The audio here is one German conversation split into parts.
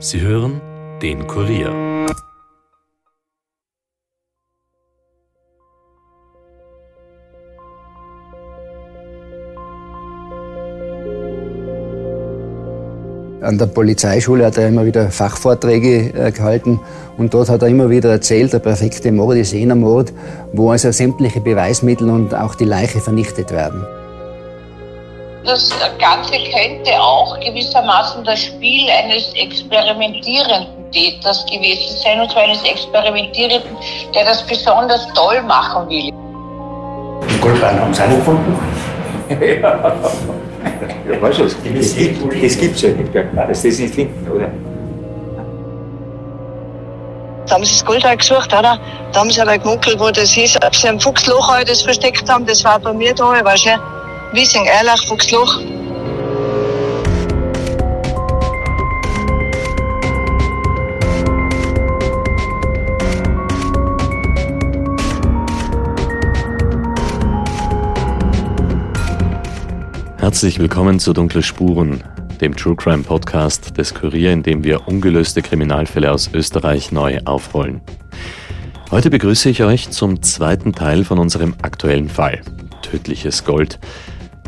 Sie hören den Kurier. An der Polizeischule hat er immer wieder Fachvorträge äh, gehalten und dort hat er immer wieder erzählt, der perfekte Mord ist jener Mord, wo also sämtliche Beweismittel und auch die Leiche vernichtet werden. Das Ganze könnte auch gewissermaßen das Spiel eines experimentierenden Täters gewesen sein, und zwar eines Experimentierenden, der das besonders toll machen will. Den Goldbahn haben Sie auch nicht gefunden? ja. Ja, weißt du, das, das, gibt es ja nicht, dass das nicht finden, oder? Da haben sie das Gold auch gesucht, oder? Da haben sie aber gemunkelt, wo das ist, ob sie am Fuchsloch auch das versteckt haben, das war bei mir da, weißt du? Wiesing, Erlach, Fuchsloch. Herzlich willkommen zu Dunkle Spuren, dem True Crime Podcast des Kurier, in dem wir ungelöste Kriminalfälle aus Österreich neu aufrollen. Heute begrüße ich euch zum zweiten Teil von unserem aktuellen Fall, Tödliches Gold.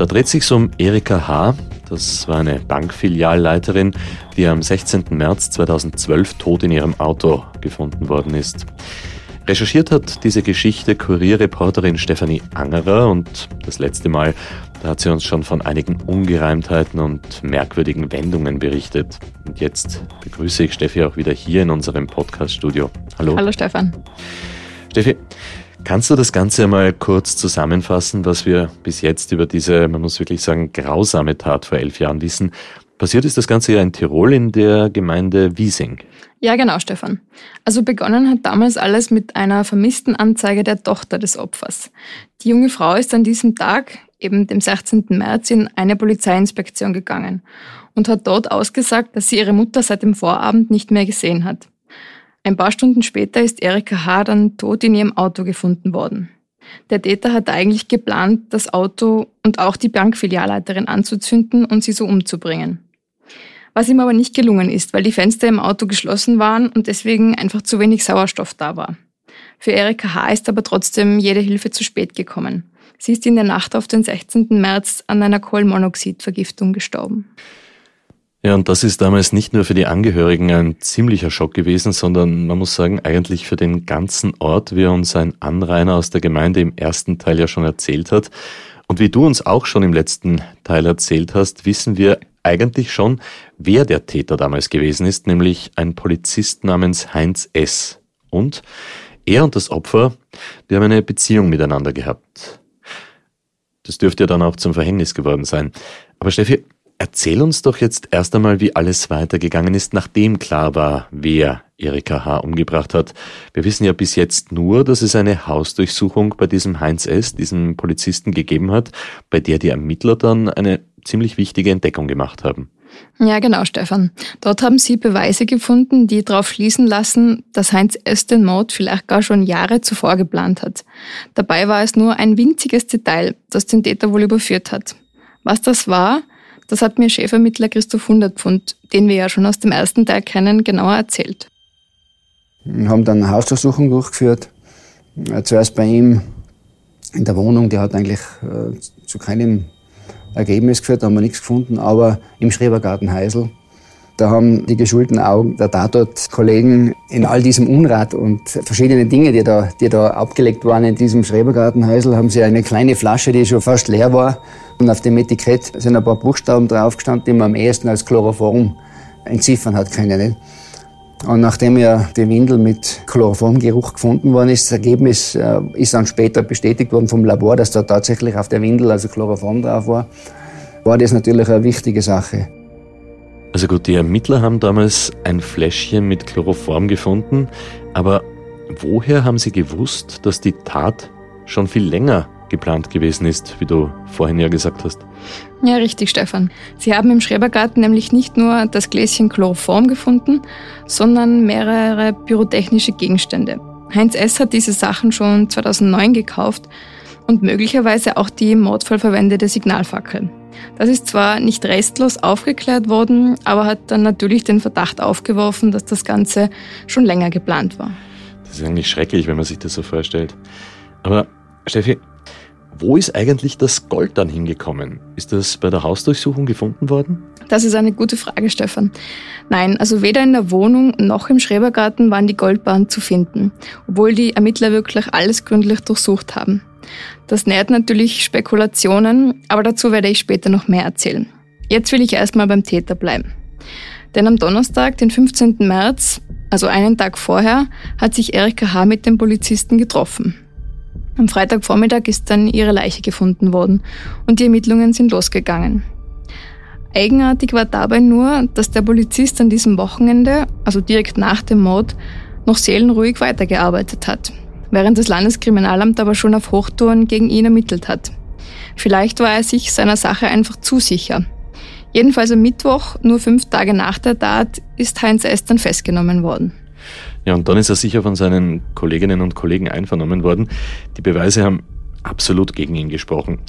Da dreht sich um Erika H., das war eine Bankfilialleiterin, die am 16. März 2012 tot in ihrem Auto gefunden worden ist. Recherchiert hat diese Geschichte Kurierreporterin Stefanie Angerer und das letzte Mal da hat sie uns schon von einigen Ungereimtheiten und merkwürdigen Wendungen berichtet. Und jetzt begrüße ich Steffi auch wieder hier in unserem Podcast-Studio. Hallo. Hallo Stefan. Steffi, kannst du das Ganze einmal kurz zusammenfassen, was wir bis jetzt über diese, man muss wirklich sagen, grausame Tat vor elf Jahren wissen? Passiert ist das Ganze ja in Tirol in der Gemeinde Wiesing. Ja, genau, Stefan. Also begonnen hat damals alles mit einer vermissten Anzeige der Tochter des Opfers. Die junge Frau ist an diesem Tag eben dem 16. März, in eine Polizeiinspektion gegangen und hat dort ausgesagt, dass sie ihre Mutter seit dem Vorabend nicht mehr gesehen hat. Ein paar Stunden später ist Erika H. dann tot in ihrem Auto gefunden worden. Der Täter hat eigentlich geplant, das Auto und auch die Bankfilialleiterin anzuzünden und sie so umzubringen. Was ihm aber nicht gelungen ist, weil die Fenster im Auto geschlossen waren und deswegen einfach zu wenig Sauerstoff da war. Für Erika H. ist aber trotzdem jede Hilfe zu spät gekommen. Sie ist in der Nacht auf den 16. März an einer Kohlenmonoxidvergiftung gestorben. Ja, und das ist damals nicht nur für die Angehörigen ein ziemlicher Schock gewesen, sondern man muss sagen, eigentlich für den ganzen Ort, wie uns ein Anrainer aus der Gemeinde im ersten Teil ja schon erzählt hat. Und wie du uns auch schon im letzten Teil erzählt hast, wissen wir eigentlich schon, wer der Täter damals gewesen ist, nämlich ein Polizist namens Heinz S. Und er und das Opfer, die haben eine Beziehung miteinander gehabt. Das dürfte ja dann auch zum Verhängnis geworden sein. Aber Steffi, erzähl uns doch jetzt erst einmal, wie alles weitergegangen ist, nachdem klar war, wer Erika H. umgebracht hat. Wir wissen ja bis jetzt nur, dass es eine Hausdurchsuchung bei diesem Heinz S., diesem Polizisten, gegeben hat, bei der die Ermittler dann eine ziemlich wichtige Entdeckung gemacht haben. Ja, genau, Stefan. Dort haben Sie Beweise gefunden, die darauf schließen lassen, dass Heinz S. den Mord vielleicht gar schon Jahre zuvor geplant hat. Dabei war es nur ein winziges Detail, das den Täter wohl überführt hat. Was das war, das hat mir Chefermittler Christoph Hundertpfund, den wir ja schon aus dem ersten Teil kennen, genauer erzählt. Wir haben dann eine Hausdurchsuchung durchgeführt. Äh, zuerst bei ihm in der Wohnung, der hat eigentlich äh, zu keinem Ergebnis geführt, da haben wir nichts gefunden, aber im Schrebergarten Heisel, da haben die geschulten Augen der Tatort-Kollegen in all diesem Unrat und verschiedene Dinge, die da, die da abgelegt waren in diesem Schrebergarten Heisel, haben sie eine kleine Flasche, die schon fast leer war. Und auf dem Etikett sind ein paar Buchstaben draufgestanden, die man am ehesten als Chloroform entziffern hat können. Und nachdem ja die Windel mit Chloroformgeruch gefunden worden ist, das Ergebnis äh, ist dann später bestätigt worden vom Labor, dass da tatsächlich auf der Windel also Chloroform drauf war, war das natürlich eine wichtige Sache. Also gut, die Ermittler haben damals ein Fläschchen mit Chloroform gefunden, aber woher haben sie gewusst, dass die Tat schon viel länger geplant gewesen ist, wie du vorhin ja gesagt hast. Ja, richtig, Stefan. Sie haben im Schrebergarten nämlich nicht nur das Gläschen Chloroform gefunden, sondern mehrere pyrotechnische Gegenstände. Heinz S. hat diese Sachen schon 2009 gekauft und möglicherweise auch die im Mordfall verwendete Signalfackel. Das ist zwar nicht restlos aufgeklärt worden, aber hat dann natürlich den Verdacht aufgeworfen, dass das Ganze schon länger geplant war. Das ist eigentlich schrecklich, wenn man sich das so vorstellt. Aber Steffi, wo ist eigentlich das Gold dann hingekommen? Ist das bei der Hausdurchsuchung gefunden worden? Das ist eine gute Frage, Stefan. Nein, also weder in der Wohnung noch im Schrebergarten waren die Goldbahnen zu finden, obwohl die Ermittler wirklich alles gründlich durchsucht haben. Das nährt natürlich Spekulationen, aber dazu werde ich später noch mehr erzählen. Jetzt will ich erstmal beim Täter bleiben. Denn am Donnerstag, den 15. März, also einen Tag vorher, hat sich Erika H. mit dem Polizisten getroffen. Am Freitagvormittag ist dann ihre Leiche gefunden worden und die Ermittlungen sind losgegangen. Eigenartig war dabei nur, dass der Polizist an diesem Wochenende, also direkt nach dem Mord, noch seelenruhig weitergearbeitet hat während das Landeskriminalamt aber schon auf Hochtouren gegen ihn ermittelt hat. Vielleicht war er sich seiner Sache einfach zu sicher. Jedenfalls am Mittwoch, nur fünf Tage nach der Tat, ist Heinz S. dann festgenommen worden. Ja, und dann ist er sicher von seinen Kolleginnen und Kollegen einvernommen worden. Die Beweise haben absolut gegen ihn gesprochen.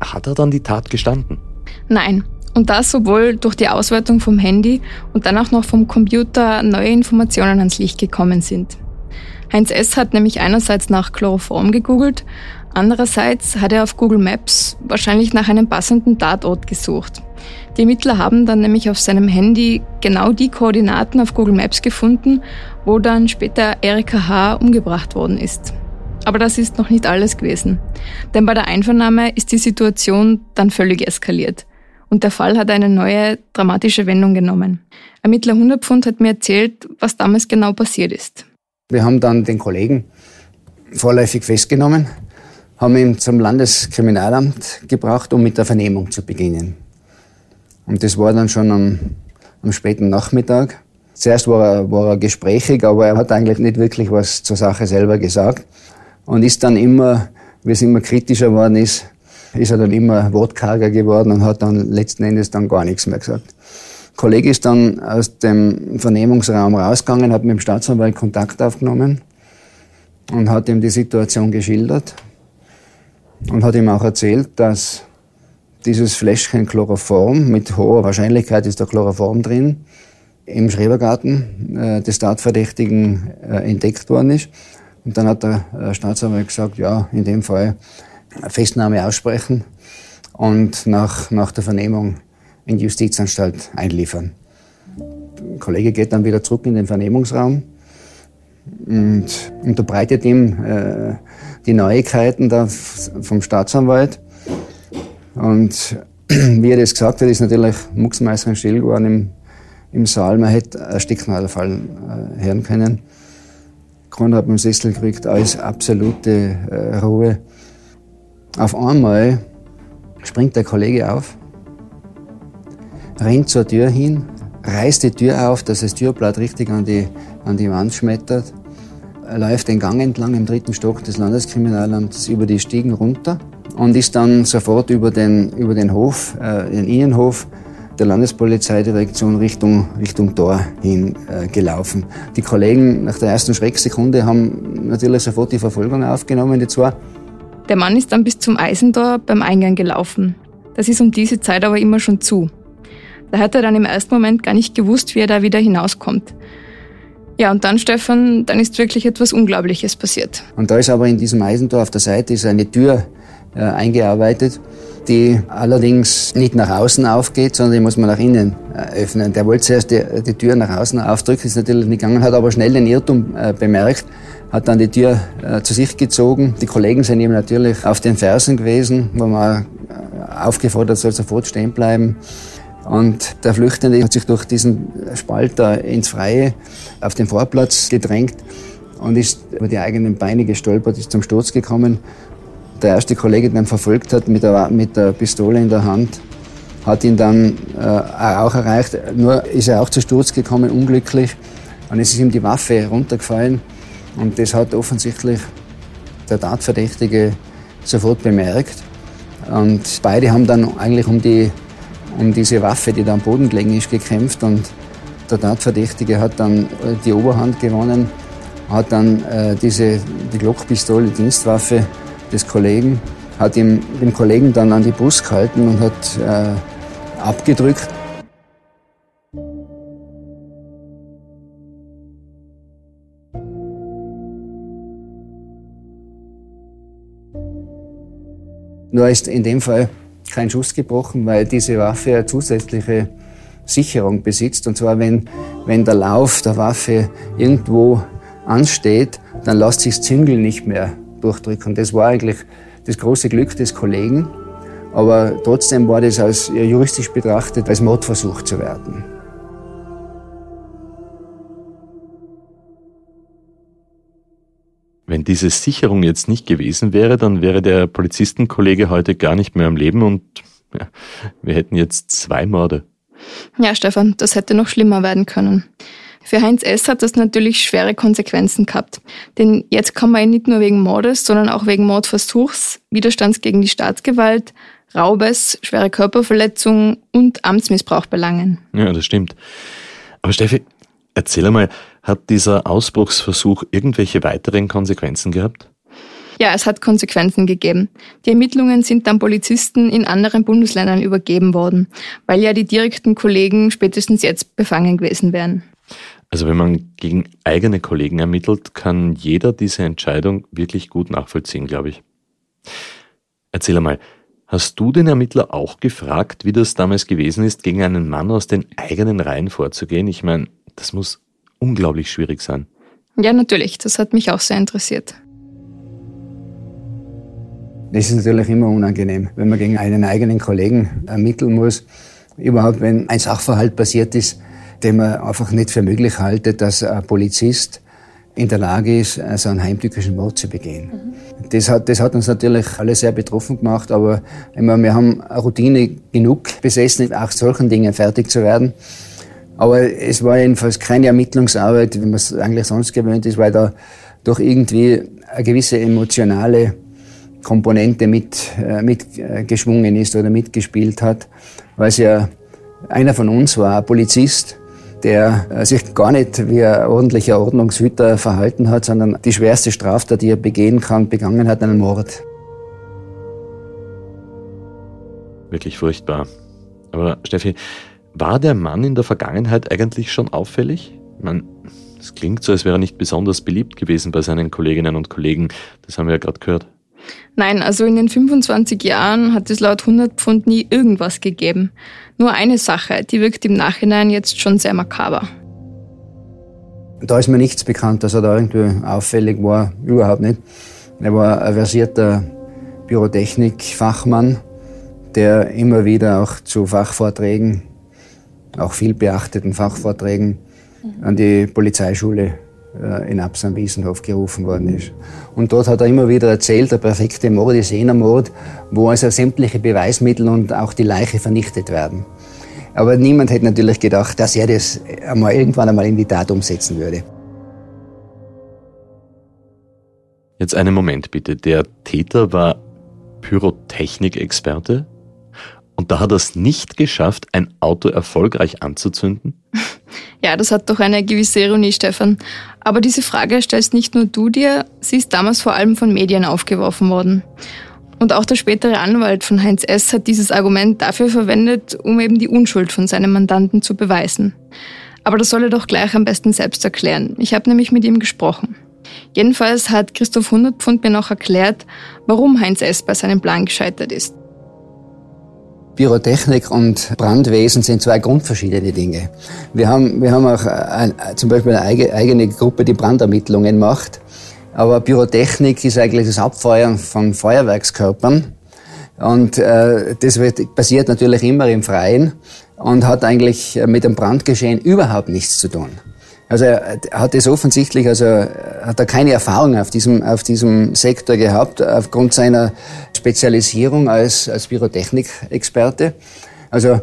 Hat er dann die Tat gestanden? Nein. Und das sowohl durch die Auswertung vom Handy und dann auch noch vom Computer neue Informationen ans Licht gekommen sind. Heinz S. hat nämlich einerseits nach Chloroform gegoogelt, andererseits hat er auf Google Maps wahrscheinlich nach einem passenden Tatort gesucht. Die Ermittler haben dann nämlich auf seinem Handy genau die Koordinaten auf Google Maps gefunden, wo dann später Erika H. umgebracht worden ist. Aber das ist noch nicht alles gewesen. Denn bei der Einvernahme ist die Situation dann völlig eskaliert. Und der Fall hat eine neue dramatische Wendung genommen. Ermittler Hundertpfund hat mir erzählt, was damals genau passiert ist. Wir haben dann den Kollegen vorläufig festgenommen, haben ihn zum Landeskriminalamt gebracht, um mit der Vernehmung zu beginnen. Und das war dann schon am, am späten Nachmittag. Zuerst war er, war er gesprächig, aber er hat eigentlich nicht wirklich was zur Sache selber gesagt. Und ist dann immer, wie es immer kritischer geworden ist, ist er dann immer wortkarger geworden und hat dann letzten Endes dann gar nichts mehr gesagt. Kollege ist dann aus dem Vernehmungsraum rausgegangen, hat mit dem Staatsanwalt Kontakt aufgenommen und hat ihm die Situation geschildert und hat ihm auch erzählt, dass dieses Fläschchen Chloroform, mit hoher Wahrscheinlichkeit ist da Chloroform drin, im Schrebergarten äh, des Tatverdächtigen äh, entdeckt worden ist. Und dann hat der äh, Staatsanwalt gesagt, ja, in dem Fall Festnahme aussprechen und nach, nach der Vernehmung in die Justizanstalt einliefern. Der Kollege geht dann wieder zurück in den Vernehmungsraum und unterbreitet ihm äh, die Neuigkeiten da vom Staatsanwalt. Und wie er das gesagt hat, ist natürlich mucksmeißend still geworden im, im Saal. Man hätte einen Stecknadelfall äh, hören können. Konrad hat dem Sessel gekriegt, alles absolute äh, Ruhe. Auf einmal springt der Kollege auf rennt zur Tür hin, reißt die Tür auf, dass das Türblatt richtig an die, an die Wand schmettert, läuft den Gang entlang im dritten Stock des Landeskriminalamts über die Stiegen runter und ist dann sofort über den, über den Hof, äh, den Innenhof der Landespolizeidirektion Richtung, Richtung Tor hin äh, gelaufen. Die Kollegen nach der ersten Schrecksekunde haben natürlich sofort die Verfolgung aufgenommen, die zwei. Der Mann ist dann bis zum Eisentor beim Eingang gelaufen. Das ist um diese Zeit aber immer schon zu. Da hat er dann im ersten Moment gar nicht gewusst, wie er da wieder hinauskommt. Ja, und dann, Stefan, dann ist wirklich etwas Unglaubliches passiert. Und da ist aber in diesem Eisentor auf der Seite ist eine Tür äh, eingearbeitet, die allerdings nicht nach außen aufgeht, sondern die muss man nach innen äh, öffnen. Der wollte zuerst die, die, Tür nach außen aufdrücken, ist natürlich nicht gegangen, hat aber schnell den Irrtum äh, bemerkt, hat dann die Tür äh, zu sich gezogen. Die Kollegen sind ihm natürlich auf den Fersen gewesen, wo man äh, aufgefordert soll, sofort stehen bleiben. Und der Flüchtende hat sich durch diesen Spalt da ins Freie auf den Vorplatz gedrängt und ist über die eigenen Beine gestolpert, ist zum Sturz gekommen. Der erste Kollege, der ihn verfolgt hat, mit der, mit der Pistole in der Hand, hat ihn dann äh, auch erreicht. Nur ist er auch zu Sturz gekommen, unglücklich. Und es ist ihm die Waffe runtergefallen. Und das hat offensichtlich der Tatverdächtige sofort bemerkt. Und beide haben dann eigentlich um die um diese Waffe, die da am Boden gelegen ist, gekämpft und der Tatverdächtige hat dann die Oberhand gewonnen, hat dann äh, diese, die Glockpistole, Dienstwaffe des Kollegen hat ihm, dem Kollegen dann an die Brust gehalten und hat äh, abgedrückt. Nur ist in dem Fall kein Schuss gebrochen, weil diese Waffe eine zusätzliche Sicherung besitzt. Und zwar, wenn, wenn der Lauf der Waffe irgendwo ansteht, dann lässt sich das Züngel nicht mehr durchdrücken. Das war eigentlich das große Glück des Kollegen. Aber trotzdem war das als juristisch betrachtet als Mordversuch zu werten. Wenn diese Sicherung jetzt nicht gewesen wäre, dann wäre der Polizistenkollege heute gar nicht mehr am Leben und ja, wir hätten jetzt zwei Morde. Ja, Stefan, das hätte noch schlimmer werden können. Für Heinz S. hat das natürlich schwere Konsequenzen gehabt. Denn jetzt kann man ihn nicht nur wegen Mordes, sondern auch wegen Mordversuchs, Widerstands gegen die Staatsgewalt, Raubes, schwere Körperverletzung und Amtsmissbrauch belangen. Ja, das stimmt. Aber Steffi, erzähl einmal, hat dieser Ausbruchsversuch irgendwelche weiteren Konsequenzen gehabt? Ja, es hat Konsequenzen gegeben. Die Ermittlungen sind dann Polizisten in anderen Bundesländern übergeben worden, weil ja die direkten Kollegen spätestens jetzt befangen gewesen wären. Also wenn man gegen eigene Kollegen ermittelt, kann jeder diese Entscheidung wirklich gut nachvollziehen, glaube ich. Erzähl einmal, hast du den Ermittler auch gefragt, wie das damals gewesen ist, gegen einen Mann aus den eigenen Reihen vorzugehen? Ich meine, das muss unglaublich schwierig sein. Ja, natürlich. Das hat mich auch sehr interessiert. Das ist natürlich immer unangenehm, wenn man gegen einen eigenen Kollegen ermitteln muss. Überhaupt, wenn ein Sachverhalt passiert ist, den man einfach nicht für möglich haltet, dass ein Polizist in der Lage ist, so einen heimtückischen Mord zu begehen. Mhm. Das, hat, das hat uns natürlich alle sehr betroffen gemacht, aber ich meine, wir haben Routine genug besessen, auch solchen Dingen fertig zu werden. Aber es war jedenfalls keine Ermittlungsarbeit, wie man es eigentlich sonst gewöhnt ist, weil da doch irgendwie eine gewisse emotionale Komponente mit, äh, mitgeschwungen ist oder mitgespielt hat, weil es ja einer von uns war, ein Polizist, der äh, sich gar nicht wie ein ordentlicher Ordnungshüter verhalten hat, sondern die schwerste Straftat, die er begehen kann, begangen hat, einen Mord. Wirklich furchtbar. Aber Steffi, war der Mann in der Vergangenheit eigentlich schon auffällig? Man, es klingt so, als wäre er nicht besonders beliebt gewesen bei seinen Kolleginnen und Kollegen. Das haben wir ja gerade gehört. Nein, also in den 25 Jahren hat es laut 100 Pfund nie irgendwas gegeben. Nur eine Sache, die wirkt im Nachhinein jetzt schon sehr makaber. Da ist mir nichts bekannt, dass er da irgendwie auffällig war. Überhaupt nicht. Er war ein versierter Pyrotechnik-Fachmann, der immer wieder auch zu Fachvorträgen, auch viel beachteten Fachvorträgen an die Polizeischule äh, in Absam-Wiesenhof gerufen worden ist. Und dort hat er immer wieder erzählt, der perfekte Mord ist jener Mord, wo also sämtliche Beweismittel und auch die Leiche vernichtet werden. Aber niemand hätte natürlich gedacht, dass er das einmal irgendwann einmal in die Tat umsetzen würde. Jetzt einen Moment bitte. Der Täter war Pyrotechnikexperte und da hat er es nicht geschafft, ein Auto erfolgreich anzuzünden? Ja, das hat doch eine gewisse Ironie, Stefan. Aber diese Frage stellst nicht nur du dir, sie ist damals vor allem von Medien aufgeworfen worden. Und auch der spätere Anwalt von Heinz S. hat dieses Argument dafür verwendet, um eben die Unschuld von seinem Mandanten zu beweisen. Aber das soll er doch gleich am besten selbst erklären. Ich habe nämlich mit ihm gesprochen. Jedenfalls hat Christoph Hundertpfund mir noch erklärt, warum Heinz S. bei seinem Plan gescheitert ist. Pyrotechnik und Brandwesen sind zwei grundverschiedene Dinge. Wir haben, wir haben auch ein, zum Beispiel eine eigene Gruppe, die Brandermittlungen macht. Aber Pyrotechnik ist eigentlich das Abfeuern von Feuerwerkskörpern. Und äh, das wird, passiert natürlich immer im Freien und hat eigentlich mit dem Brandgeschehen überhaupt nichts zu tun. Also er hat es offensichtlich, also hat er keine Erfahrung auf diesem, auf diesem Sektor gehabt, aufgrund seiner Spezialisierung als, als Pyrotechnikexperte. Also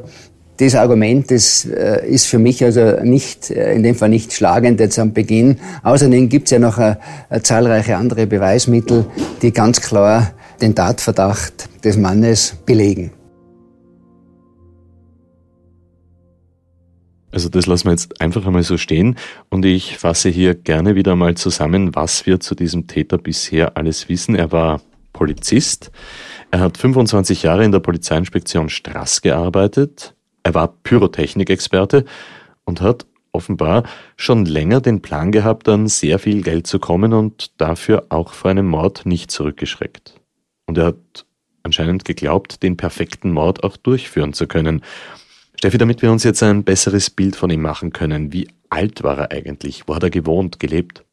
das Argument das, äh, ist für mich also nicht, äh, in dem Fall nicht schlagend jetzt am Beginn. Außerdem gibt es ja noch a zahlreiche andere Beweismittel, die ganz klar den Tatverdacht des Mannes belegen. Also das lassen wir jetzt einfach einmal so stehen und ich fasse hier gerne wieder mal zusammen, was wir zu diesem Täter bisher alles wissen. Er war Polizist. Er hat 25 Jahre in der Polizeiinspektion Straß gearbeitet. Er war Pyrotechnikexperte und hat offenbar schon länger den Plan gehabt, an sehr viel Geld zu kommen und dafür auch vor einem Mord nicht zurückgeschreckt. Und er hat anscheinend geglaubt, den perfekten Mord auch durchführen zu können. Steffi, damit wir uns jetzt ein besseres Bild von ihm machen können, wie alt war er eigentlich? Wo hat er gewohnt, gelebt?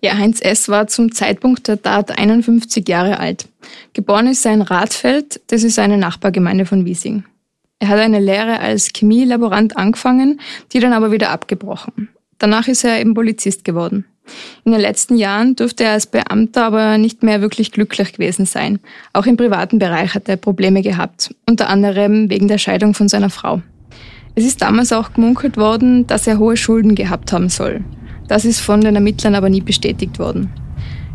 Ja, Heinz S. war zum Zeitpunkt der Tat 51 Jahre alt. Geboren ist er in Radfeld, das ist eine Nachbargemeinde von Wiesing. Er hat eine Lehre als Chemielaborant angefangen, die dann aber wieder abgebrochen. Danach ist er eben Polizist geworden. In den letzten Jahren durfte er als Beamter aber nicht mehr wirklich glücklich gewesen sein. Auch im privaten Bereich hat er Probleme gehabt, unter anderem wegen der Scheidung von seiner Frau. Es ist damals auch gemunkelt worden, dass er hohe Schulden gehabt haben soll. Das ist von den Ermittlern aber nie bestätigt worden.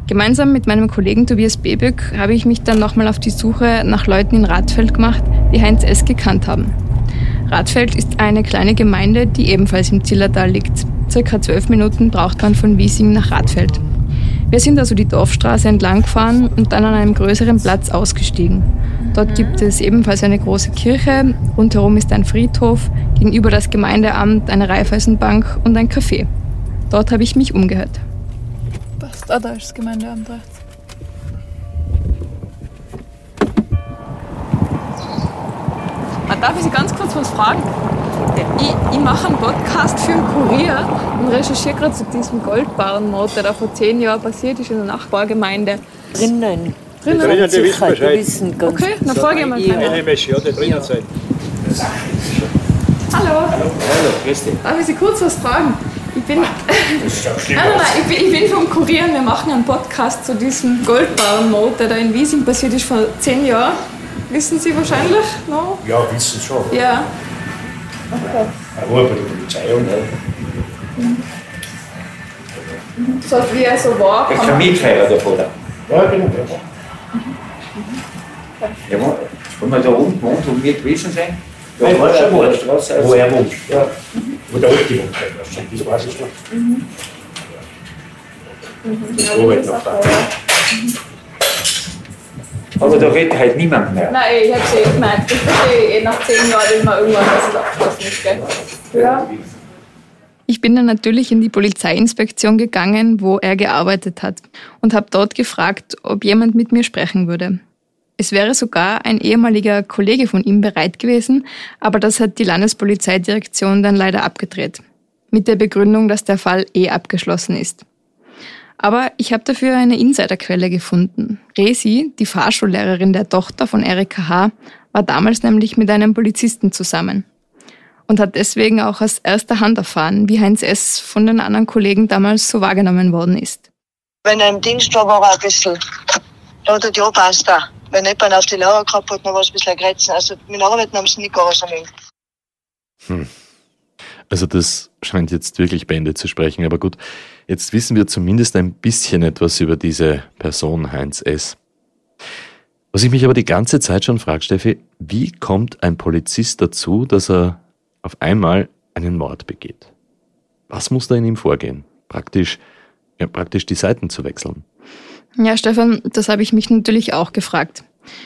Gemeinsam mit meinem Kollegen Tobias Bebück habe ich mich dann nochmal auf die Suche nach Leuten in Radfeld gemacht, die Heinz S. gekannt haben. Radfeld ist eine kleine Gemeinde, die ebenfalls im Zillertal liegt. Circa zwölf Minuten braucht man von Wiesing nach Radfeld. Wir sind also die Dorfstraße entlang gefahren und dann an einem größeren Platz ausgestiegen. Dort gibt es ebenfalls eine große Kirche, rundherum ist ein Friedhof, gegenüber das Gemeindeamt, eine Raiffeisenbank und ein Café. Dort habe ich mich umgehört. Passt, ah, da ist das Gemeindeamt rechts. Darf ich Sie ganz kurz was fragen? Ich, ich mache einen Podcast für den Kurier und recherchiere gerade zu diesem Goldbarrenmord, der da vor zehn Jahren passiert ist in der Nachbargemeinde. Drinnen. Drinnen? drinnen, die wissen die Bescheid. wissen ganz Okay, dann frage ich mal Ja. Wäsche, ja, die drinnen sein. Hallo, Hallo, grüß dich. darf ich Sie kurz was fragen? Ich bin, nein, nein, nein, ich bin, ich bin vom Kurier und wir machen einen Podcast zu diesem Goldbarrenmord, der da in Wiesing passiert ist vor zehn Jahren. Wissen Sie wahrscheinlich noch? Ja, wissen schon. Ja. Aber bei der Polizei und ja. So wie er so war. Der kann man- da vorne. Ja, genau. Ja. Ja, wo wir da unten wohnt, wo wir gewesen sind, da war schon der. Straße aus. Wo er wohnt. Ja. Wo der alte wohnt. Das weiß ich noch. Das Arbeit noch da. Aber da redet halt niemand mehr. Nein, ich hab's eh gemeint. Das ich eh nach zehn Jahren man irgendwann, dass es abgeschlossen ist, gell? Ja. Ich bin dann natürlich in die Polizeiinspektion gegangen, wo er gearbeitet hat, und habe dort gefragt, ob jemand mit mir sprechen würde. Es wäre sogar ein ehemaliger Kollege von ihm bereit gewesen, aber das hat die Landespolizeidirektion dann leider abgedreht. Mit der Begründung, dass der Fall eh abgeschlossen ist. Aber ich habe dafür eine Insiderquelle gefunden. Resi, die Fahrschullehrerin der Tochter von Erika H., war damals nämlich mit einem Polizisten zusammen und hat deswegen auch aus erster Hand erfahren, wie Heinz S. von den anderen Kollegen damals so wahrgenommen worden ist. Wenn er im Dienst war, war er ein bisschen, da hat er die passt da. Wenn jemand auf die Lauer gehabt hat, dann war ein bisschen ein. Also mit Arbeiten haben sie nicht gar so mögen. Hm. Also das scheint jetzt wirklich Bände zu sprechen, aber gut, jetzt wissen wir zumindest ein bisschen etwas über diese Person Heinz S. Was ich mich aber die ganze Zeit schon frage, Steffi, wie kommt ein Polizist dazu, dass er auf einmal einen Mord begeht? Was muss da in ihm vorgehen? Praktisch, ja, praktisch die Seiten zu wechseln. Ja, Stefan, das habe ich mich natürlich auch gefragt.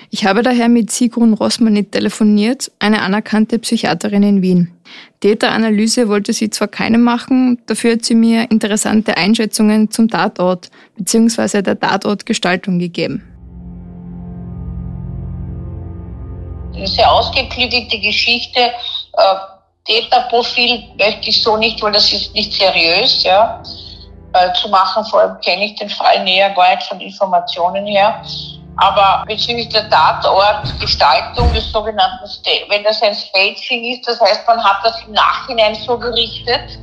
Ich habe daher mit Sigrun Rossmanit telefoniert, eine anerkannte Psychiaterin in Wien. Täteranalyse wollte sie zwar keine machen, dafür hat sie mir interessante Einschätzungen zum Tatort bzw. der Tatortgestaltung gegeben. Eine sehr ausgeklügelte Geschichte. Äh, Täterprofil möchte ich so nicht, weil das ist nicht seriös, ja, äh, zu machen. Vor allem kenne ich den Fall näher gar nicht von Informationen her. Aber bezüglich der Tatortgestaltung des sogenannten, wenn das ein Staging ist, das heißt, man hat das im Nachhinein so gerichtet,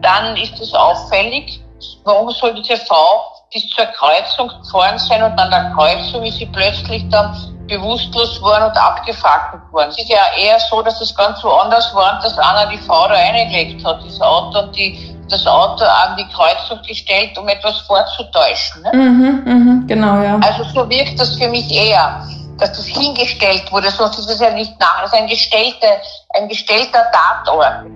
dann ist es auffällig. Warum soll diese Frau bis zur Kreuzung gefahren sein und an der Kreuzung ist sie plötzlich dann bewusstlos worden und abgefackelt worden. Es ist ja eher so, dass es ganz woanders war und dass einer die Frau da reingelegt hat, das Auto, und die, das Auto an die Kreuzung gestellt, um etwas vorzutäuschen. Ne? Mhm, mhm, genau, ja. Also so wirkt das für mich eher, dass das hingestellt wurde, sonst ist es ja nicht nach, das ist ein, gestellte, ein gestellter Tatort.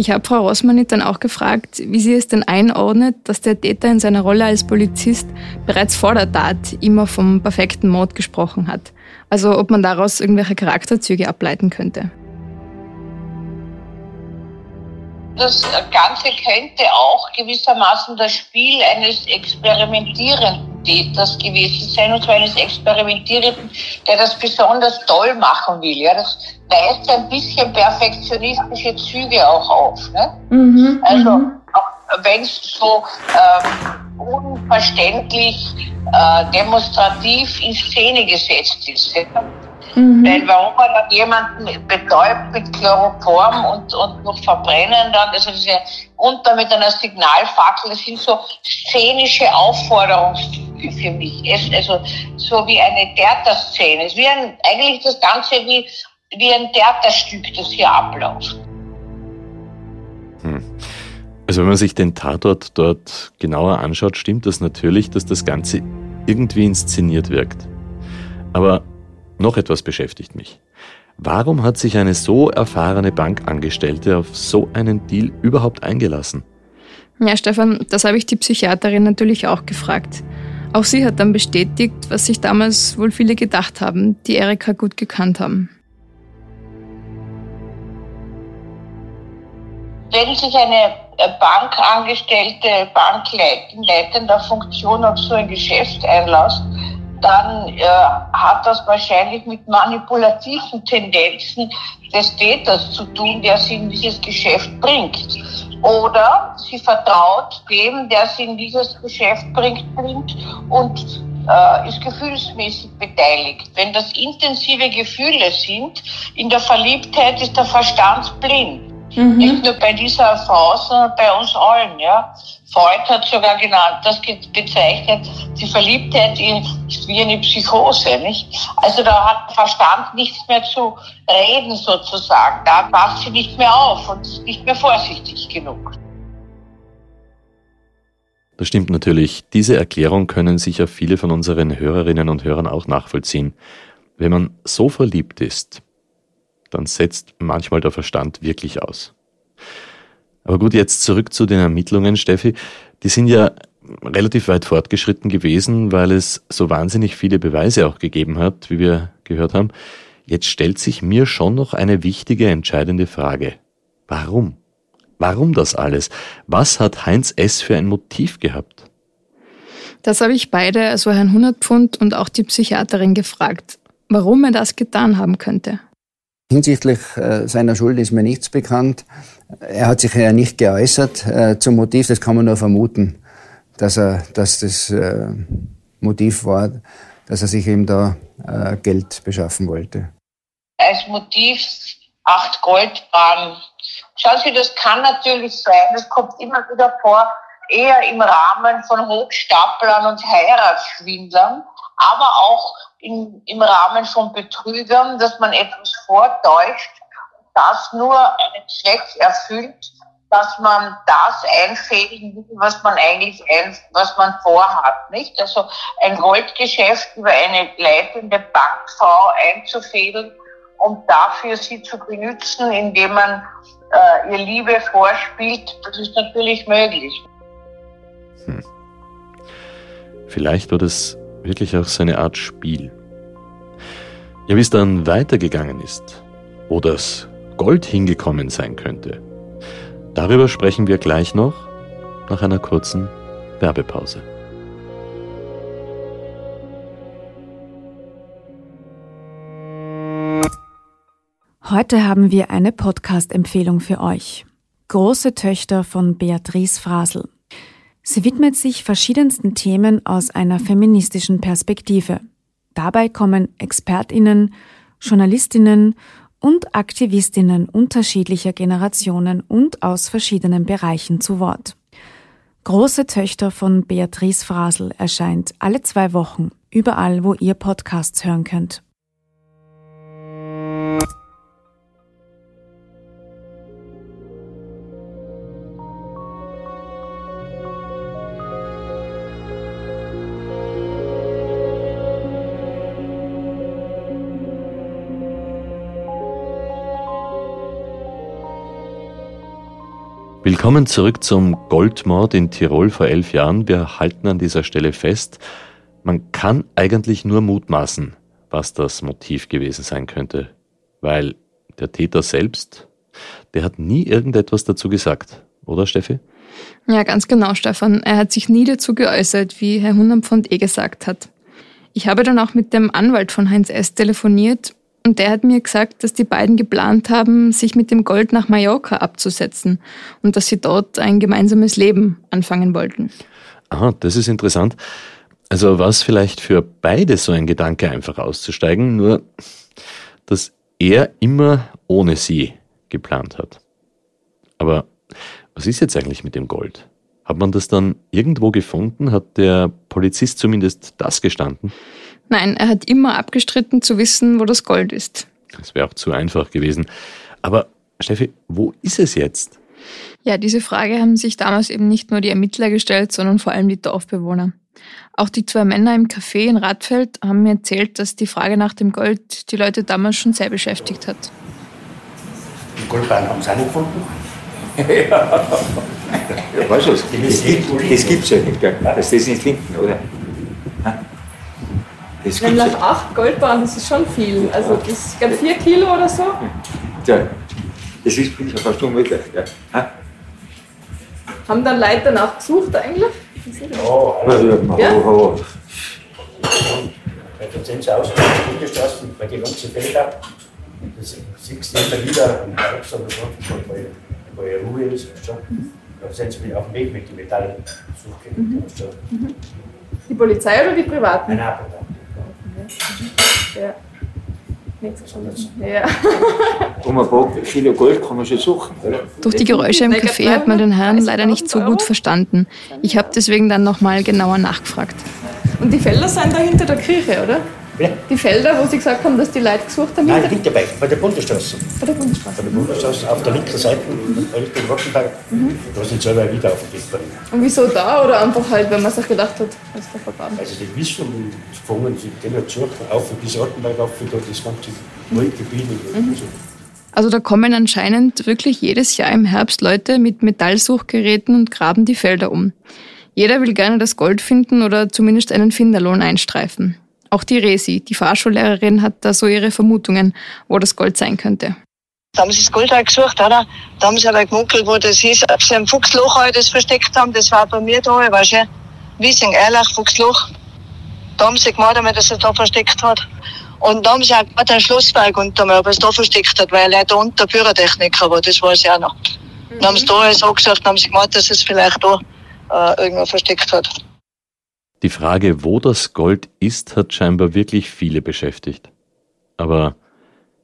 Ich habe Frau Rossmanit dann auch gefragt, wie sie es denn einordnet, dass der Täter in seiner Rolle als Polizist bereits vor der Tat immer vom perfekten Mord gesprochen hat. Also ob man daraus irgendwelche Charakterzüge ableiten könnte. Das Ganze könnte auch gewissermaßen das Spiel eines experimentierenden Täters gewesen sein, und zwar eines Experimentierenden, der das besonders toll machen will. Ja, das weist ein bisschen perfektionistische Züge auch auf. Ne? Mhm, also, mhm. wenn es so ähm, unverständlich äh, demonstrativ in Szene gesetzt ist. Ja? Mhm. Weil warum man dann jemanden betäubt mit Chloroform und, und noch verbrennen dann, also diese unter mit einer Signalfackel, das sind so szenische Aufforderungszüge für mich. Es, also so wie eine Theaterszene. Es ist wie ein, eigentlich das Ganze wie, wie ein Theaterstück, das hier abläuft. Hm. Also wenn man sich den Tatort dort genauer anschaut, stimmt das natürlich, dass das Ganze irgendwie inszeniert wirkt. Aber noch etwas beschäftigt mich. Warum hat sich eine so erfahrene Bankangestellte auf so einen Deal überhaupt eingelassen? Ja, Stefan, das habe ich die Psychiaterin natürlich auch gefragt. Auch sie hat dann bestätigt, was sich damals wohl viele gedacht haben, die Erika gut gekannt haben. Wenn sich eine Bankangestellte, Bankleiterin leitender Funktion auf so ein Geschäft einlässt, dann äh, hat das wahrscheinlich mit manipulativen Tendenzen des Täters zu tun, der sie in dieses Geschäft bringt. Oder sie vertraut dem, der sie in dieses Geschäft bringt, bringt und äh, ist gefühlsmäßig beteiligt. Wenn das intensive Gefühle sind, in der Verliebtheit ist der Verstand blind. Mhm. Nicht nur bei dieser Frau, sondern bei uns allen. Ja. Freud hat sogar genannt, das bezeichnet, die Verliebtheit ist wie eine Psychose. Nicht? Also da hat Verstand nichts mehr zu reden sozusagen. Da passt sie nicht mehr auf und ist nicht mehr vorsichtig genug. Das stimmt natürlich. Diese Erklärung können sicher viele von unseren Hörerinnen und Hörern auch nachvollziehen. Wenn man so verliebt ist, dann setzt manchmal der Verstand wirklich aus. Aber gut, jetzt zurück zu den Ermittlungen, Steffi. Die sind ja relativ weit fortgeschritten gewesen, weil es so wahnsinnig viele Beweise auch gegeben hat, wie wir gehört haben. Jetzt stellt sich mir schon noch eine wichtige, entscheidende Frage. Warum? Warum das alles? Was hat Heinz S. für ein Motiv gehabt? Das habe ich beide, also Herrn Hundertpfund und auch die Psychiaterin gefragt, warum er das getan haben könnte. Hinsichtlich äh, seiner Schuld ist mir nichts bekannt. Er hat sich ja nicht geäußert äh, zum Motiv, das kann man nur vermuten, dass, er, dass das äh, Motiv war, dass er sich eben da Geld beschaffen wollte. Als Motiv acht Goldbahnen. Schauen Sie, das kann natürlich sein, das kommt immer wieder vor, eher im Rahmen von Hochstaplern und Heiratsschwindlern, aber auch in, im Rahmen von Betrügern, dass man etwas vortäuscht, das nur einen Zweck erfüllt, dass man das einfädeln will, was man eigentlich ein, was man vorhat, nicht? Also ein Goldgeschäft über eine leitende Bankfrau einzufädeln und dafür sie zu benutzen, indem man äh, ihr Liebe vorspielt, das ist natürlich möglich. Hm. Vielleicht war das wirklich auch so eine Art Spiel. Ja, wie es dann weitergegangen ist, wo das Gold hingekommen sein könnte, darüber sprechen wir gleich noch nach einer kurzen Werbepause. Heute haben wir eine Podcast-Empfehlung für euch. Große Töchter von Beatrice Frasel. Sie widmet sich verschiedensten Themen aus einer feministischen Perspektive. Dabei kommen Expertinnen, Journalistinnen und Aktivistinnen unterschiedlicher Generationen und aus verschiedenen Bereichen zu Wort. Große Töchter von Beatrice Frasel erscheint alle zwei Wochen überall, wo ihr Podcasts hören könnt. Willkommen zurück zum Goldmord in Tirol vor elf Jahren. Wir halten an dieser Stelle fest, man kann eigentlich nur mutmaßen, was das Motiv gewesen sein könnte, weil der Täter selbst, der hat nie irgendetwas dazu gesagt, oder Steffi? Ja, ganz genau, Stefan. Er hat sich nie dazu geäußert, wie Herr Hunderpfund eh gesagt hat. Ich habe dann auch mit dem Anwalt von Heinz S. telefoniert und der hat mir gesagt, dass die beiden geplant haben, sich mit dem Gold nach Mallorca abzusetzen und dass sie dort ein gemeinsames Leben anfangen wollten. Aha, das ist interessant. Also war es vielleicht für beide so ein Gedanke, einfach auszusteigen, nur dass er immer ohne sie geplant hat. Aber was ist jetzt eigentlich mit dem Gold? Hat man das dann irgendwo gefunden? Hat der Polizist zumindest das gestanden? Nein, er hat immer abgestritten zu wissen, wo das Gold ist. Das wäre auch zu einfach gewesen. Aber Steffi, wo ist es jetzt? Ja, diese Frage haben sich damals eben nicht nur die Ermittler gestellt, sondern vor allem die Dorfbewohner. Auch die zwei Männer im Café in Radfeld haben mir erzählt, dass die Frage nach dem Gold die Leute damals schon sehr beschäftigt hat. Die Goldbahn haben sie auch nicht gefunden. ja, weißt du, das, das gibt es ja nicht, gell? dass das nicht finden, oder? Das Wenn auf 8 Goldbahnen, das ist schon viel. Also das, ich glaube 4 Kilo oder so. Ja, das ist bin ich fast unmöglich. Ja. Haben dann Leute danach gesucht eigentlich? Ja, ja, ja. Ja? Oh, oh. Weil da sind sie aus der Bundesstraße, bei den ganzen Feldern. Das siehst du immer wieder am Herbst oder so, weil, weil Ruhe ist. Schon. Da sind sie auf dem Weg mit den Metallsuchgeräten. Mhm. Die Polizei oder die Privaten? Nein, nein, Ja. Nichts schon. Ja. Um ein paar Kilo Gold kann man schon suchen. Oder? Durch die Geräusche im Café hat man den Herrn leider nicht so gut verstanden. Ich habe deswegen dann nochmal genauer nachgefragt. Und die Felder sind da hinter der Kirche, oder? Ja. Die Felder, wo Sie gesagt haben, dass die Leute gesucht haben? Nein, dabei, bei der Bundesstraße. bei der Bundesstraße. Bei der Bundesstraße auf der linken Seite, Richtung Rottenberg. Da sind sie selber wieder auf dem Weg. Und wieso da? Oder einfach halt, wenn man sich gedacht hat, was da vergraben Also die wissen und gefangen, sie gehen halt suchen, auf bis Rottenberg auf, da das ganze Waldgebiet. und so. Also da kommen anscheinend wirklich jedes Jahr im Herbst Leute mit Metallsuchgeräten und graben die Felder um. Jeder will gerne das Gold finden oder zumindest einen Finderlohn einstreifen. Auch die Resi, die Fahrschullehrerin, hat da so ihre Vermutungen, wo das Gold sein könnte. Da haben sie das Gold auch gesucht, oder? Da haben sie aber gemunkelt, wo das hieß, ob sie im Fuchsloch auch das versteckt haben. Das war bei mir da, weißt du? Wiesing, Erlach, Fuchsloch. Da haben sie gemacht, damit er es da versteckt hat. Und da haben sie auch gerade ein Schlossberg unter mir, ob er es da versteckt hat, weil er da unter Pyrotechniker war, das weiß ich auch noch. Dann haben sie da alles angesagt, dann haben sie gemacht, dass es vielleicht da äh, irgendwo versteckt hat. Die Frage, wo das Gold ist, hat scheinbar wirklich viele beschäftigt. Aber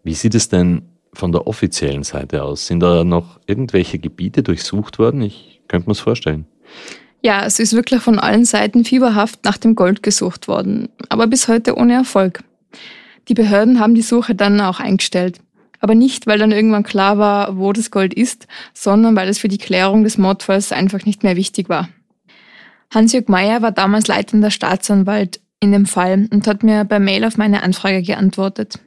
wie sieht es denn von der offiziellen Seite aus? Sind da noch irgendwelche Gebiete durchsucht worden? Ich könnte mir es vorstellen. Ja, es ist wirklich von allen Seiten fieberhaft nach dem Gold gesucht worden, aber bis heute ohne Erfolg. Die Behörden haben die Suche dann auch eingestellt. Aber nicht, weil dann irgendwann klar war, wo das Gold ist, sondern weil es für die Klärung des Mordfalls einfach nicht mehr wichtig war. Hans-Jörg Meyer war damals leitender Staatsanwalt in dem Fall und hat mir per Mail auf meine Anfrage geantwortet.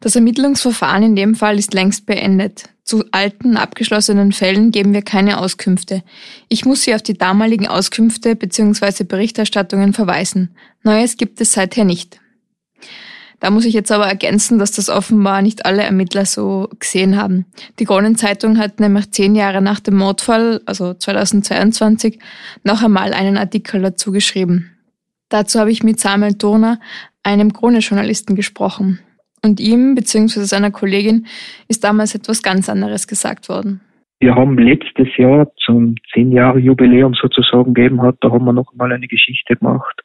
Das Ermittlungsverfahren in dem Fall ist längst beendet. Zu alten, abgeschlossenen Fällen geben wir keine Auskünfte. Ich muss Sie auf die damaligen Auskünfte bzw. Berichterstattungen verweisen. Neues gibt es seither nicht. Da muss ich jetzt aber ergänzen, dass das offenbar nicht alle Ermittler so gesehen haben. Die Kronenzeitung hat nämlich zehn Jahre nach dem Mordfall, also 2022, noch einmal einen Artikel dazu geschrieben. Dazu habe ich mit Samuel Turner, einem Krone-Journalisten, gesprochen. Und ihm bzw. seiner Kollegin ist damals etwas ganz anderes gesagt worden. Wir haben letztes Jahr zum 10 Jahre Jubiläum sozusagen gegeben hat, da haben wir noch mal eine Geschichte gemacht.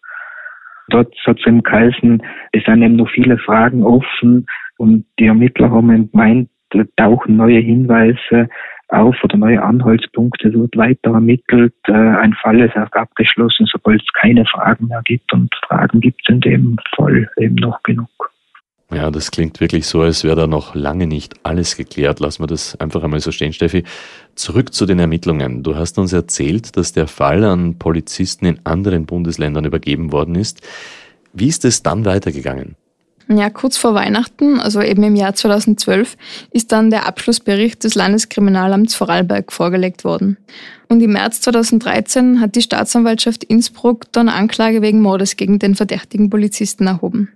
Dort hat es eben geheißen, es sind eben noch viele Fragen offen und die Ermittler haben gemeint, da tauchen neue Hinweise auf oder neue Anhaltspunkte, es wird weiter ermittelt, äh, ein Fall ist auch abgeschlossen, sobald es keine Fragen mehr gibt und Fragen gibt es in dem Fall eben noch genug. Ja, das klingt wirklich so, als wäre da noch lange nicht alles geklärt. Lassen wir das einfach einmal so stehen, Steffi. Zurück zu den Ermittlungen. Du hast uns erzählt, dass der Fall an Polizisten in anderen Bundesländern übergeben worden ist. Wie ist es dann weitergegangen? Ja, kurz vor Weihnachten, also eben im Jahr 2012, ist dann der Abschlussbericht des Landeskriminalamts Vorarlberg vorgelegt worden. Und im März 2013 hat die Staatsanwaltschaft Innsbruck dann Anklage wegen Mordes gegen den verdächtigen Polizisten erhoben.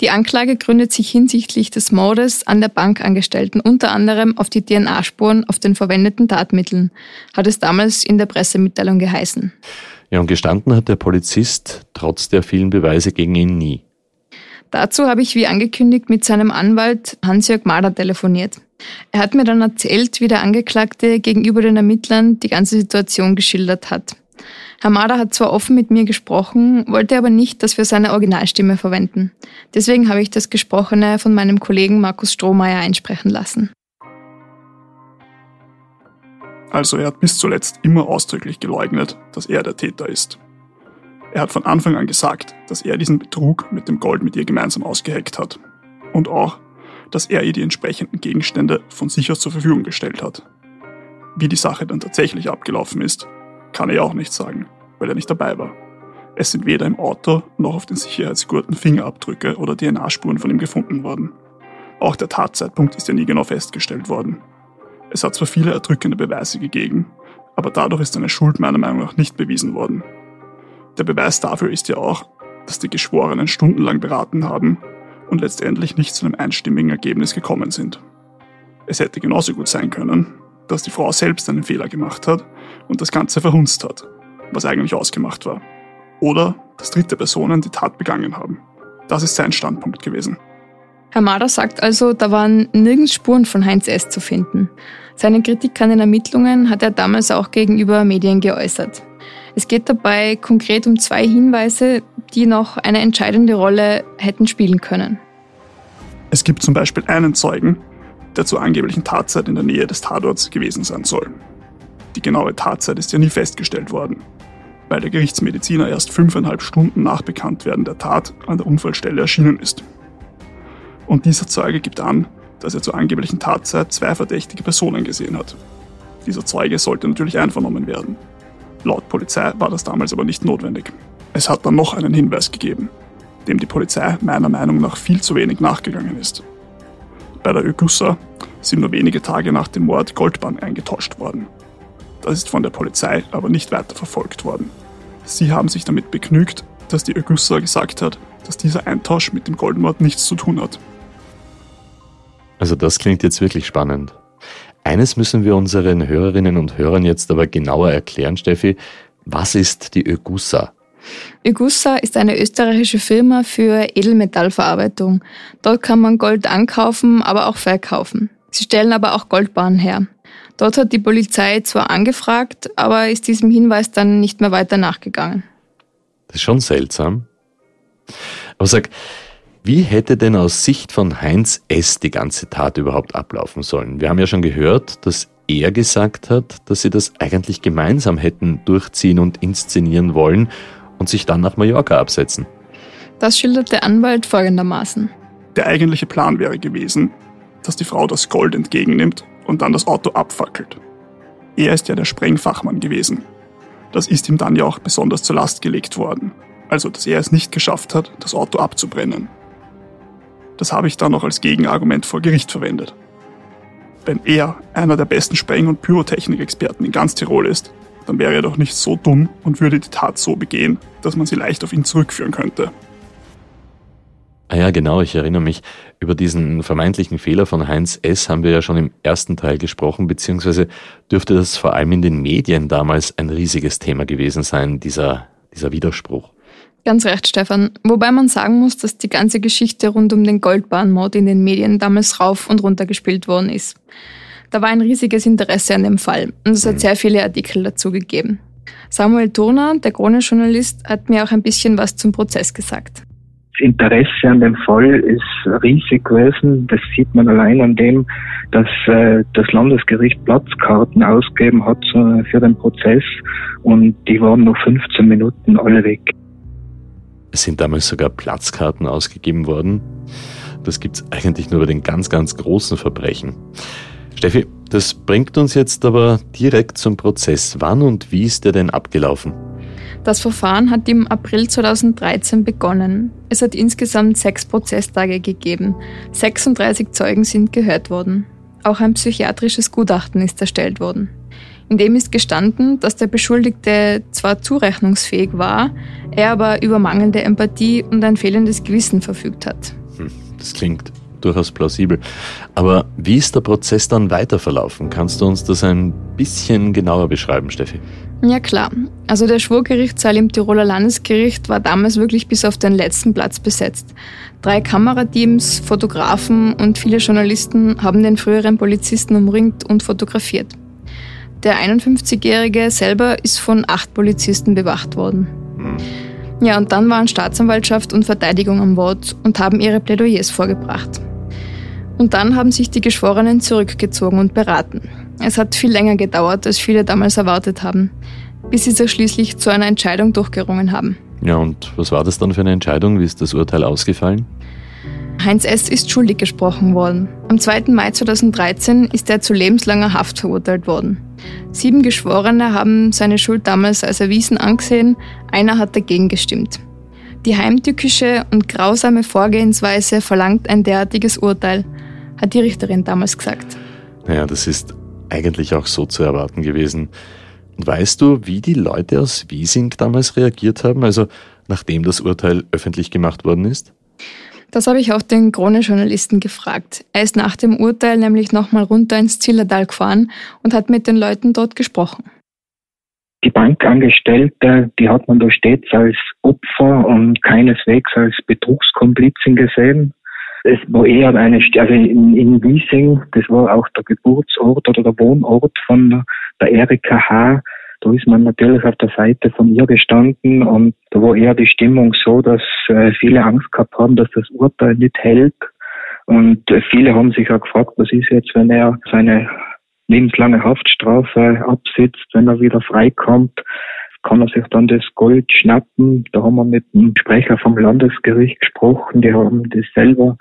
Die Anklage gründet sich hinsichtlich des Mordes an der Bankangestellten unter anderem auf die DNA-Spuren auf den verwendeten Tatmitteln, hat es damals in der Pressemitteilung geheißen. Ja, und gestanden hat der Polizist trotz der vielen Beweise gegen ihn nie. Dazu habe ich wie angekündigt mit seinem Anwalt Hans-Jörg Mader telefoniert. Er hat mir dann erzählt, wie der Angeklagte gegenüber den Ermittlern die ganze Situation geschildert hat. Herr Mader hat zwar offen mit mir gesprochen, wollte aber nicht, dass wir seine Originalstimme verwenden. Deswegen habe ich das Gesprochene von meinem Kollegen Markus Strohmeier einsprechen lassen. Also er hat bis zuletzt immer ausdrücklich geleugnet, dass er der Täter ist. Er hat von Anfang an gesagt, dass er diesen Betrug mit dem Gold mit ihr gemeinsam ausgeheckt hat. Und auch, dass er ihr die entsprechenden Gegenstände von sich aus zur Verfügung gestellt hat. Wie die Sache dann tatsächlich abgelaufen ist, kann er auch nicht sagen, weil er nicht dabei war. Es sind weder im Auto noch auf den Sicherheitsgurten Fingerabdrücke oder DNA-Spuren von ihm gefunden worden. Auch der Tatzeitpunkt ist ja nie genau festgestellt worden. Es hat zwar viele erdrückende Beweise gegeben, aber dadurch ist seine Schuld meiner Meinung nach nicht bewiesen worden. Der Beweis dafür ist ja auch, dass die Geschworenen stundenlang beraten haben und letztendlich nicht zu einem einstimmigen Ergebnis gekommen sind. Es hätte genauso gut sein können, dass die Frau selbst einen Fehler gemacht hat und das Ganze verhunzt hat, was eigentlich ausgemacht war. Oder dass dritte Personen die Tat begangen haben. Das ist sein Standpunkt gewesen. Herr Mader sagt also, da waren nirgends Spuren von Heinz S. zu finden. Seine Kritik an den Ermittlungen hat er damals auch gegenüber Medien geäußert. Es geht dabei konkret um zwei Hinweise, die noch eine entscheidende Rolle hätten spielen können. Es gibt zum Beispiel einen Zeugen, der zur angeblichen Tatzeit in der Nähe des Tatorts gewesen sein soll. Die genaue Tatzeit ist ja nie festgestellt worden, weil der Gerichtsmediziner erst fünfeinhalb Stunden nach Bekanntwerden der Tat an der Unfallstelle erschienen ist. Und dieser Zeuge gibt an, dass er zur angeblichen Tatzeit zwei verdächtige Personen gesehen hat. Dieser Zeuge sollte natürlich einvernommen werden. Laut Polizei war das damals aber nicht notwendig. Es hat dann noch einen Hinweis gegeben, dem die Polizei meiner Meinung nach viel zu wenig nachgegangen ist. Bei der Ögussa sind nur wenige Tage nach dem Mord Goldbahn eingetauscht worden. Das ist von der Polizei aber nicht weiter verfolgt worden. Sie haben sich damit begnügt, dass die Ögussa gesagt hat, dass dieser Eintausch mit dem Goldmord nichts zu tun hat. Also das klingt jetzt wirklich spannend. Eines müssen wir unseren Hörerinnen und Hörern jetzt aber genauer erklären, Steffi. Was ist die Ögussa? Ögussa ist eine österreichische Firma für Edelmetallverarbeitung. Dort kann man Gold ankaufen, aber auch verkaufen. Sie stellen aber auch Goldbahnen her. Dort hat die Polizei zwar angefragt, aber ist diesem Hinweis dann nicht mehr weiter nachgegangen. Das ist schon seltsam. Aber sag, wie hätte denn aus Sicht von Heinz S. die ganze Tat überhaupt ablaufen sollen? Wir haben ja schon gehört, dass er gesagt hat, dass sie das eigentlich gemeinsam hätten durchziehen und inszenieren wollen und sich dann nach Mallorca absetzen. Das schildert der Anwalt folgendermaßen. Der eigentliche Plan wäre gewesen, dass die Frau das Gold entgegennimmt und dann das Auto abfackelt. Er ist ja der Sprengfachmann gewesen. Das ist ihm dann ja auch besonders zur Last gelegt worden. Also, dass er es nicht geschafft hat, das Auto abzubrennen. Das habe ich dann noch als Gegenargument vor Gericht verwendet. Wenn er einer der besten Spreng- und Pyrotechnik-Experten in ganz Tirol ist, dann wäre er doch nicht so dumm und würde die Tat so begehen, dass man sie leicht auf ihn zurückführen könnte. Ah ja, genau, ich erinnere mich. Über diesen vermeintlichen Fehler von Heinz S. haben wir ja schon im ersten Teil gesprochen, beziehungsweise dürfte das vor allem in den Medien damals ein riesiges Thema gewesen sein, dieser, dieser Widerspruch. Ganz recht, Stefan. Wobei man sagen muss, dass die ganze Geschichte rund um den Goldbahnmord in den Medien damals rauf und runter gespielt worden ist. Da war ein riesiges Interesse an dem Fall und es hat mhm. sehr viele Artikel dazu gegeben. Samuel Turner, der Krone-Journalist, hat mir auch ein bisschen was zum Prozess gesagt. Das Interesse an dem Fall ist riesig gewesen. Das sieht man allein an dem, dass äh, das Landesgericht Platzkarten ausgegeben hat äh, für den Prozess und die waren noch 15 Minuten alle weg. Es sind damals sogar Platzkarten ausgegeben worden. Das gibt es eigentlich nur bei den ganz, ganz großen Verbrechen. Steffi, das bringt uns jetzt aber direkt zum Prozess. Wann und wie ist der denn abgelaufen? Das Verfahren hat im April 2013 begonnen. Es hat insgesamt sechs Prozesstage gegeben. 36 Zeugen sind gehört worden. Auch ein psychiatrisches Gutachten ist erstellt worden. In dem ist gestanden, dass der Beschuldigte zwar zurechnungsfähig war, er aber über mangelnde Empathie und ein fehlendes Gewissen verfügt hat. Hm, das klingt durchaus plausibel. Aber wie ist der Prozess dann weiter verlaufen? Kannst du uns das ein bisschen genauer beschreiben, Steffi? Ja klar. Also der Schwurgerichtssaal im Tiroler Landesgericht war damals wirklich bis auf den letzten Platz besetzt. Drei Kamerateams, Fotografen und viele Journalisten haben den früheren Polizisten umringt und fotografiert. Der 51-Jährige selber ist von acht Polizisten bewacht worden. Hm. Ja, und dann waren Staatsanwaltschaft und Verteidigung am Wort und haben ihre Plädoyers vorgebracht. Und dann haben sich die Geschworenen zurückgezogen und beraten. Es hat viel länger gedauert, als viele damals erwartet haben, bis sie sich schließlich zu einer Entscheidung durchgerungen haben. Ja, und was war das dann für eine Entscheidung? Wie ist das Urteil ausgefallen? Heinz S. ist schuldig gesprochen worden. Am 2. Mai 2013 ist er zu lebenslanger Haft verurteilt worden. Sieben Geschworene haben seine Schuld damals als erwiesen angesehen, einer hat dagegen gestimmt. Die heimtückische und grausame Vorgehensweise verlangt ein derartiges Urteil, hat die Richterin damals gesagt. Naja, das ist eigentlich auch so zu erwarten gewesen. Und weißt du, wie die Leute aus Wiesing damals reagiert haben, also nachdem das Urteil öffentlich gemacht worden ist? Das habe ich auch den Krone-Journalisten gefragt. Er ist nach dem Urteil nämlich nochmal runter ins Zillertal gefahren und hat mit den Leuten dort gesprochen. Die Bankangestellte, die hat man da stets als Opfer und keineswegs als Betrugskomplizin gesehen. Es war eher eine, also in, in Wiesing, das war auch der Geburtsort oder der Wohnort von der Erika H. Da ist man natürlich auf der Seite von ihr gestanden und da war eher die Stimmung so, dass äh, viele Angst gehabt haben, dass das Urteil nicht hält. Und äh, viele haben sich auch gefragt, was ist jetzt, wenn er seine lebenslange Haftstrafe absitzt, wenn er wieder freikommt kann er sich dann das Gold schnappen. Da haben wir mit dem Sprecher vom Landesgericht gesprochen, die haben das selber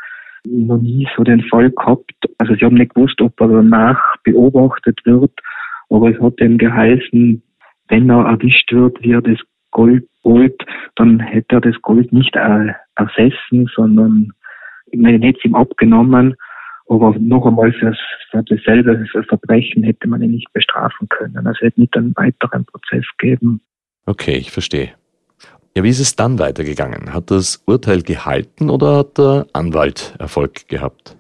noch nie so den Fall gehabt. Also sie haben nicht gewusst, ob er danach beobachtet wird, aber es hat ihm geheißen, wenn er erwischt wird, wie er das Gold holt, dann hätte er das Gold nicht ersessen, sondern es ihm abgenommen, aber noch einmal fürs, für dasselbe Verbrechen hätte man ihn nicht bestrafen können. Also es hätte nicht einen weiteren Prozess geben. Okay, ich verstehe. Ja, wie ist es dann weitergegangen? Hat das Urteil gehalten oder hat der Anwalt Erfolg gehabt?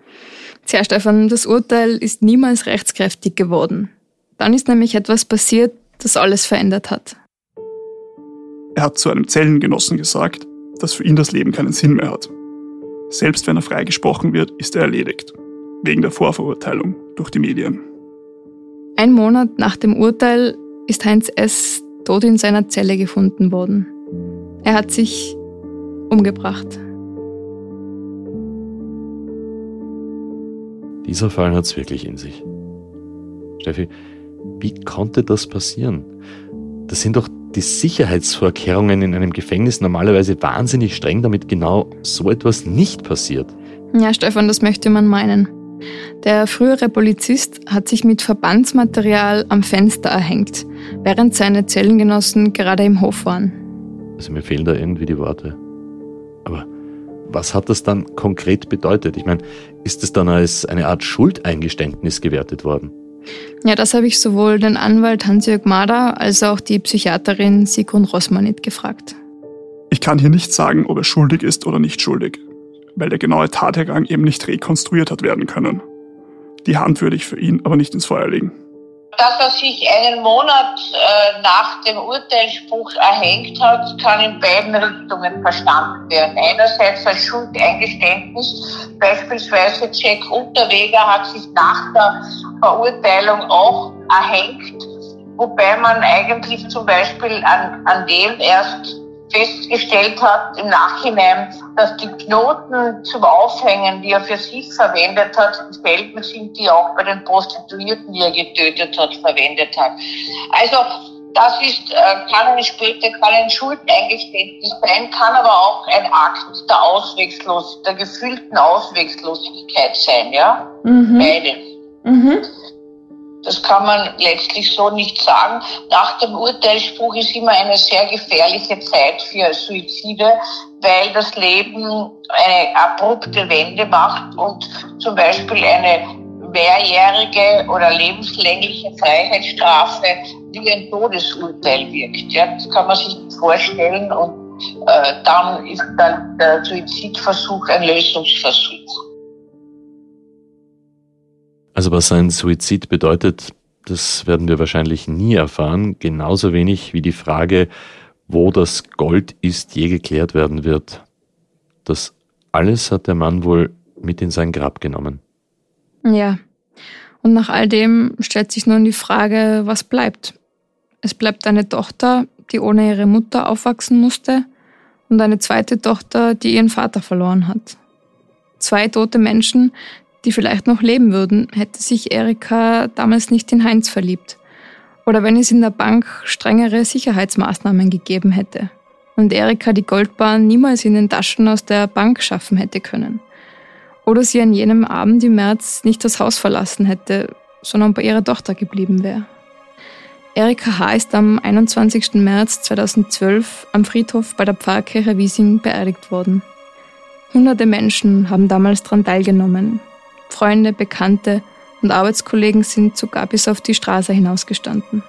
Tja, Stefan, das Urteil ist niemals rechtskräftig geworden. Dann ist nämlich etwas passiert, das alles verändert hat. Er hat zu einem Zellengenossen gesagt, dass für ihn das Leben keinen Sinn mehr hat. Selbst wenn er freigesprochen wird, ist er erledigt. Wegen der Vorverurteilung durch die Medien. Ein Monat nach dem Urteil ist Heinz S. tot in seiner Zelle gefunden worden. Er hat sich umgebracht. Dieser Fall hat es wirklich in sich. Steffi, wie konnte das passieren? Das sind doch die Sicherheitsvorkehrungen in einem Gefängnis normalerweise wahnsinnig streng, damit genau so etwas nicht passiert. Ja, Stefan, das möchte man meinen. Der frühere Polizist hat sich mit Verbandsmaterial am Fenster erhängt, während seine Zellengenossen gerade im Hof waren. Also mir fehlen da irgendwie die Worte. Aber was hat das dann konkret bedeutet? Ich meine, ist es dann als eine Art Schuldeingeständnis gewertet worden? Ja, das habe ich sowohl den Anwalt Hans-Jörg Mader als auch die Psychiaterin Sigrun Rossmanit gefragt. Ich kann hier nicht sagen, ob er schuldig ist oder nicht schuldig, weil der genaue Tathergang eben nicht rekonstruiert hat werden können. Die Hand würde ich für ihn aber nicht ins Feuer legen dass er sich einen Monat äh, nach dem Urteilsspruch erhängt hat, kann in beiden Richtungen verstanden werden. Einerseits als Schuldeingeständnis, beispielsweise Jack Unterweger hat sich nach der Verurteilung auch erhängt, wobei man eigentlich zum Beispiel an, an dem erst festgestellt hat im Nachhinein, dass die Knoten zum Aufhängen, die er für sich verwendet hat, dieselben sind, die er auch bei den Prostituierten, die er getötet hat, verwendet hat. Also das ist, äh, kann eine später, kann ein Schuldeingeständnis sein, kann aber auch ein Akt der Ausweglos, der gefühlten Ausweglosigkeit sein, ja? Mhm. Beide. Mhm. Das kann man letztlich so nicht sagen. Nach dem Urteilsspruch ist immer eine sehr gefährliche Zeit für Suizide, weil das Leben eine abrupte Wende macht und zum Beispiel eine mehrjährige oder lebenslängliche Freiheitsstrafe wie ein Todesurteil wirkt. Ja, das kann man sich vorstellen und äh, dann ist dann der Suizidversuch ein Lösungsversuch. Also was ein Suizid bedeutet, das werden wir wahrscheinlich nie erfahren, genauso wenig wie die Frage, wo das Gold ist, je geklärt werden wird. Das alles hat der Mann wohl mit in sein Grab genommen. Ja. Und nach all dem stellt sich nun die Frage, was bleibt. Es bleibt eine Tochter, die ohne ihre Mutter aufwachsen musste, und eine zweite Tochter, die ihren Vater verloren hat. Zwei tote Menschen, die vielleicht noch leben würden, hätte sich Erika damals nicht in Heinz verliebt. Oder wenn es in der Bank strengere Sicherheitsmaßnahmen gegeben hätte und Erika die Goldbahn niemals in den Taschen aus der Bank schaffen hätte können. Oder sie an jenem Abend im März nicht das Haus verlassen hätte, sondern bei ihrer Tochter geblieben wäre. Erika H. ist am 21. März 2012 am Friedhof bei der Pfarrkirche Wiesing beerdigt worden. Hunderte Menschen haben damals daran teilgenommen, Freunde, Bekannte und Arbeitskollegen sind sogar bis auf die Straße hinausgestanden.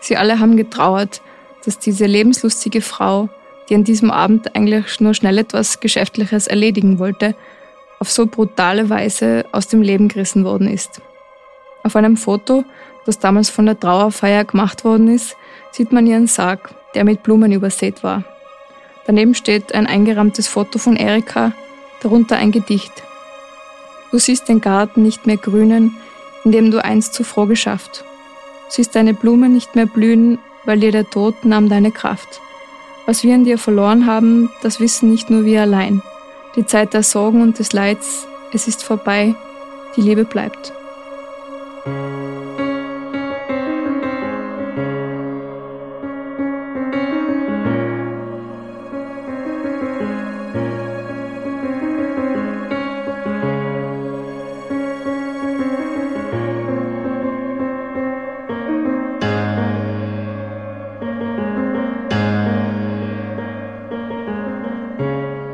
Sie alle haben getrauert, dass diese lebenslustige Frau, die an diesem Abend eigentlich nur schnell etwas Geschäftliches erledigen wollte, auf so brutale Weise aus dem Leben gerissen worden ist. Auf einem Foto, das damals von der Trauerfeier gemacht worden ist, sieht man ihren Sarg, der mit Blumen übersät war. Daneben steht ein eingerahmtes Foto von Erika, darunter ein Gedicht. Du siehst den Garten nicht mehr grünen, in dem du einst zuvor geschafft. Siehst deine Blume nicht mehr blühen, weil dir der Tod nahm deine Kraft. Was wir an dir verloren haben, das wissen nicht nur wir allein. Die Zeit der Sorgen und des Leids, es ist vorbei, die Liebe bleibt.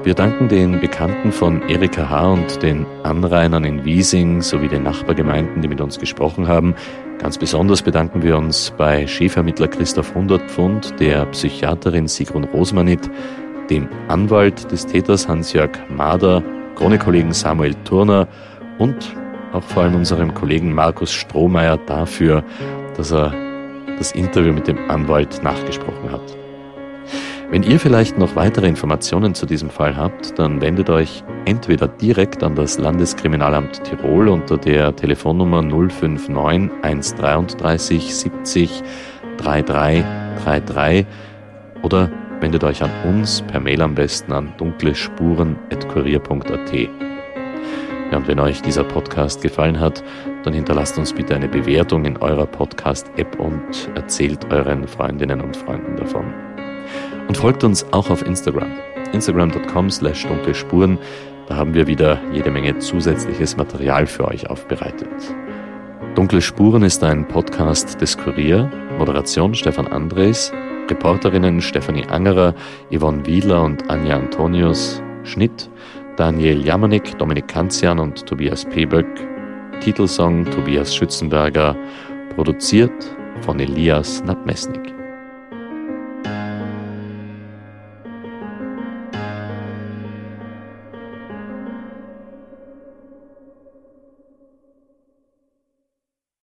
Wir danken den Bekannten von Erika H. und den Anrainern in Wiesing sowie den Nachbargemeinden, die mit uns gesprochen haben. Ganz besonders bedanken wir uns bei Schäfermittler Christoph Hundertpfund, der Psychiaterin Sigrun Rosmanit, dem Anwalt des Täters Hans-Jörg Mader, Chronikkollegen Samuel Turner und auch vor allem unserem Kollegen Markus Strohmeier dafür, dass er das Interview mit dem Anwalt nachgesprochen hat. Wenn ihr vielleicht noch weitere Informationen zu diesem Fall habt, dann wendet euch entweder direkt an das Landeskriminalamt Tirol unter der Telefonnummer 059 133 70 3333 oder wendet euch an uns per Mail am besten an dunklespuren.kurier.at. Ja, und wenn euch dieser Podcast gefallen hat, dann hinterlasst uns bitte eine Bewertung in eurer Podcast-App und erzählt euren Freundinnen und Freunden davon. Und folgt uns auch auf Instagram. Instagram.com slash dunkle Spuren. Da haben wir wieder jede Menge zusätzliches Material für euch aufbereitet. Dunkle Spuren ist ein Podcast des Kurier. Moderation Stefan Andres. Reporterinnen Stefanie Angerer, Yvonne Wiedler und Anja Antonius. Schnitt Daniel Jamanik, Dominik Kanzian und Tobias Peböck. Titelsong Tobias Schützenberger. Produziert von Elias Nabmesnik.